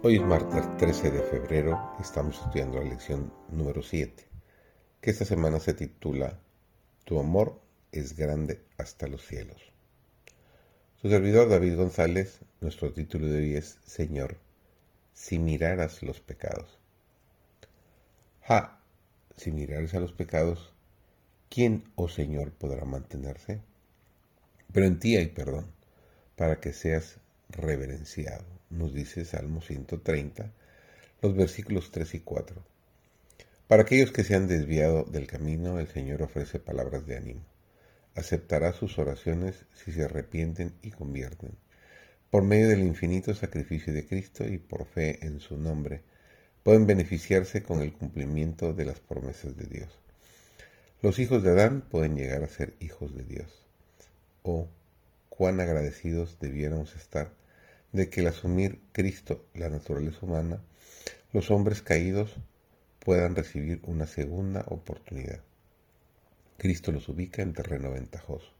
Hoy es martes 13 de febrero y estamos estudiando la lección número 7, que esta semana se titula Tu amor es grande hasta los cielos. Su servidor David González, nuestro título de hoy es Señor, si miraras los pecados. Ja, si miraras a los pecados, ¿quién, oh Señor, podrá mantenerse? Pero en ti hay perdón, para que seas reverenciado nos dice Salmo 130, los versículos 3 y 4. Para aquellos que se han desviado del camino, el Señor ofrece palabras de ánimo. Aceptará sus oraciones si se arrepienten y convierten. Por medio del infinito sacrificio de Cristo y por fe en su nombre, pueden beneficiarse con el cumplimiento de las promesas de Dios. Los hijos de Adán pueden llegar a ser hijos de Dios. Oh, cuán agradecidos debiéramos estar de que al asumir Cristo la naturaleza humana, los hombres caídos puedan recibir una segunda oportunidad. Cristo los ubica en terreno ventajoso.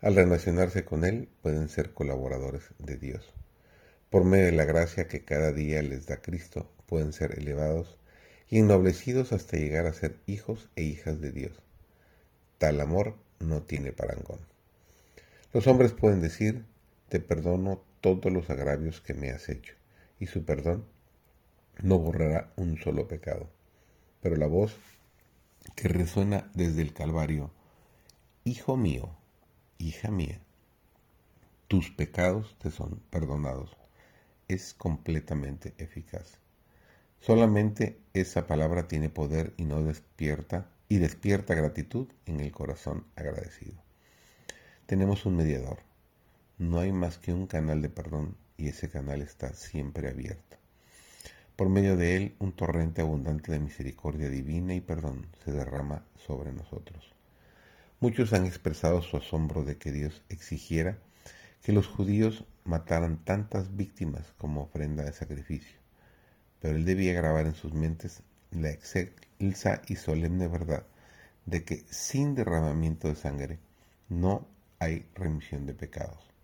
Al relacionarse con Él pueden ser colaboradores de Dios. Por medio de la gracia que cada día les da Cristo, pueden ser elevados y ennoblecidos hasta llegar a ser hijos e hijas de Dios. Tal amor no tiene parangón. Los hombres pueden decir, te perdono todos los agravios que me has hecho, y su perdón no borrará un solo pecado. Pero la voz que resuena desde el Calvario, Hijo mío, hija mía, tus pecados te son perdonados, es completamente eficaz. Solamente esa palabra tiene poder y no despierta y despierta gratitud en el corazón agradecido. Tenemos un mediador, no hay más que un canal de perdón y ese canal está siempre abierto. Por medio de él, un torrente abundante de misericordia divina y perdón se derrama sobre nosotros. Muchos han expresado su asombro de que Dios exigiera que los judíos mataran tantas víctimas como ofrenda de sacrificio, pero él debía grabar en sus mentes la excelsa y solemne verdad de que sin derramamiento de sangre no hay remisión de pecados.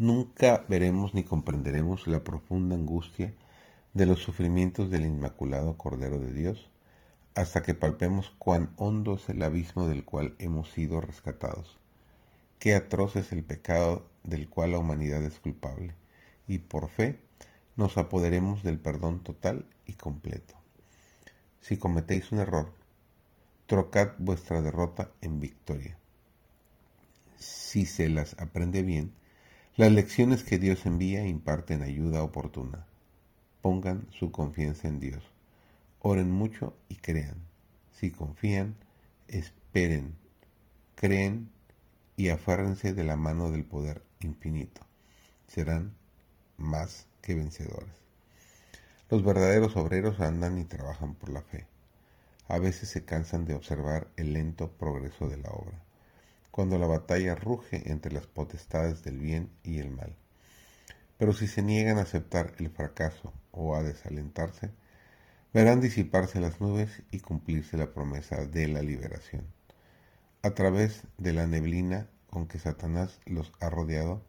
Nunca veremos ni comprenderemos la profunda angustia de los sufrimientos del Inmaculado Cordero de Dios hasta que palpemos cuán hondo es el abismo del cual hemos sido rescatados. Qué atroz es el pecado del cual la humanidad es culpable, y por fe nos apoderemos del perdón total y completo. Si cometéis un error, trocad vuestra derrota en victoria. Si se las aprende bien, las lecciones que Dios envía imparten ayuda oportuna. Pongan su confianza en Dios. Oren mucho y crean. Si confían, esperen, creen y afárrense de la mano del poder infinito. Serán más que vencedores. Los verdaderos obreros andan y trabajan por la fe. A veces se cansan de observar el lento progreso de la obra cuando la batalla ruge entre las potestades del bien y el mal. Pero si se niegan a aceptar el fracaso o a desalentarse, verán disiparse las nubes y cumplirse la promesa de la liberación. A través de la neblina con que Satanás los ha rodeado,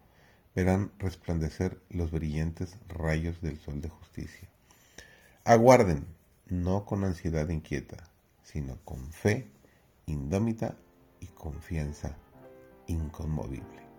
verán resplandecer los brillantes rayos del sol de justicia. Aguarden, no con ansiedad inquieta, sino con fe indómita y confianza inconmovible.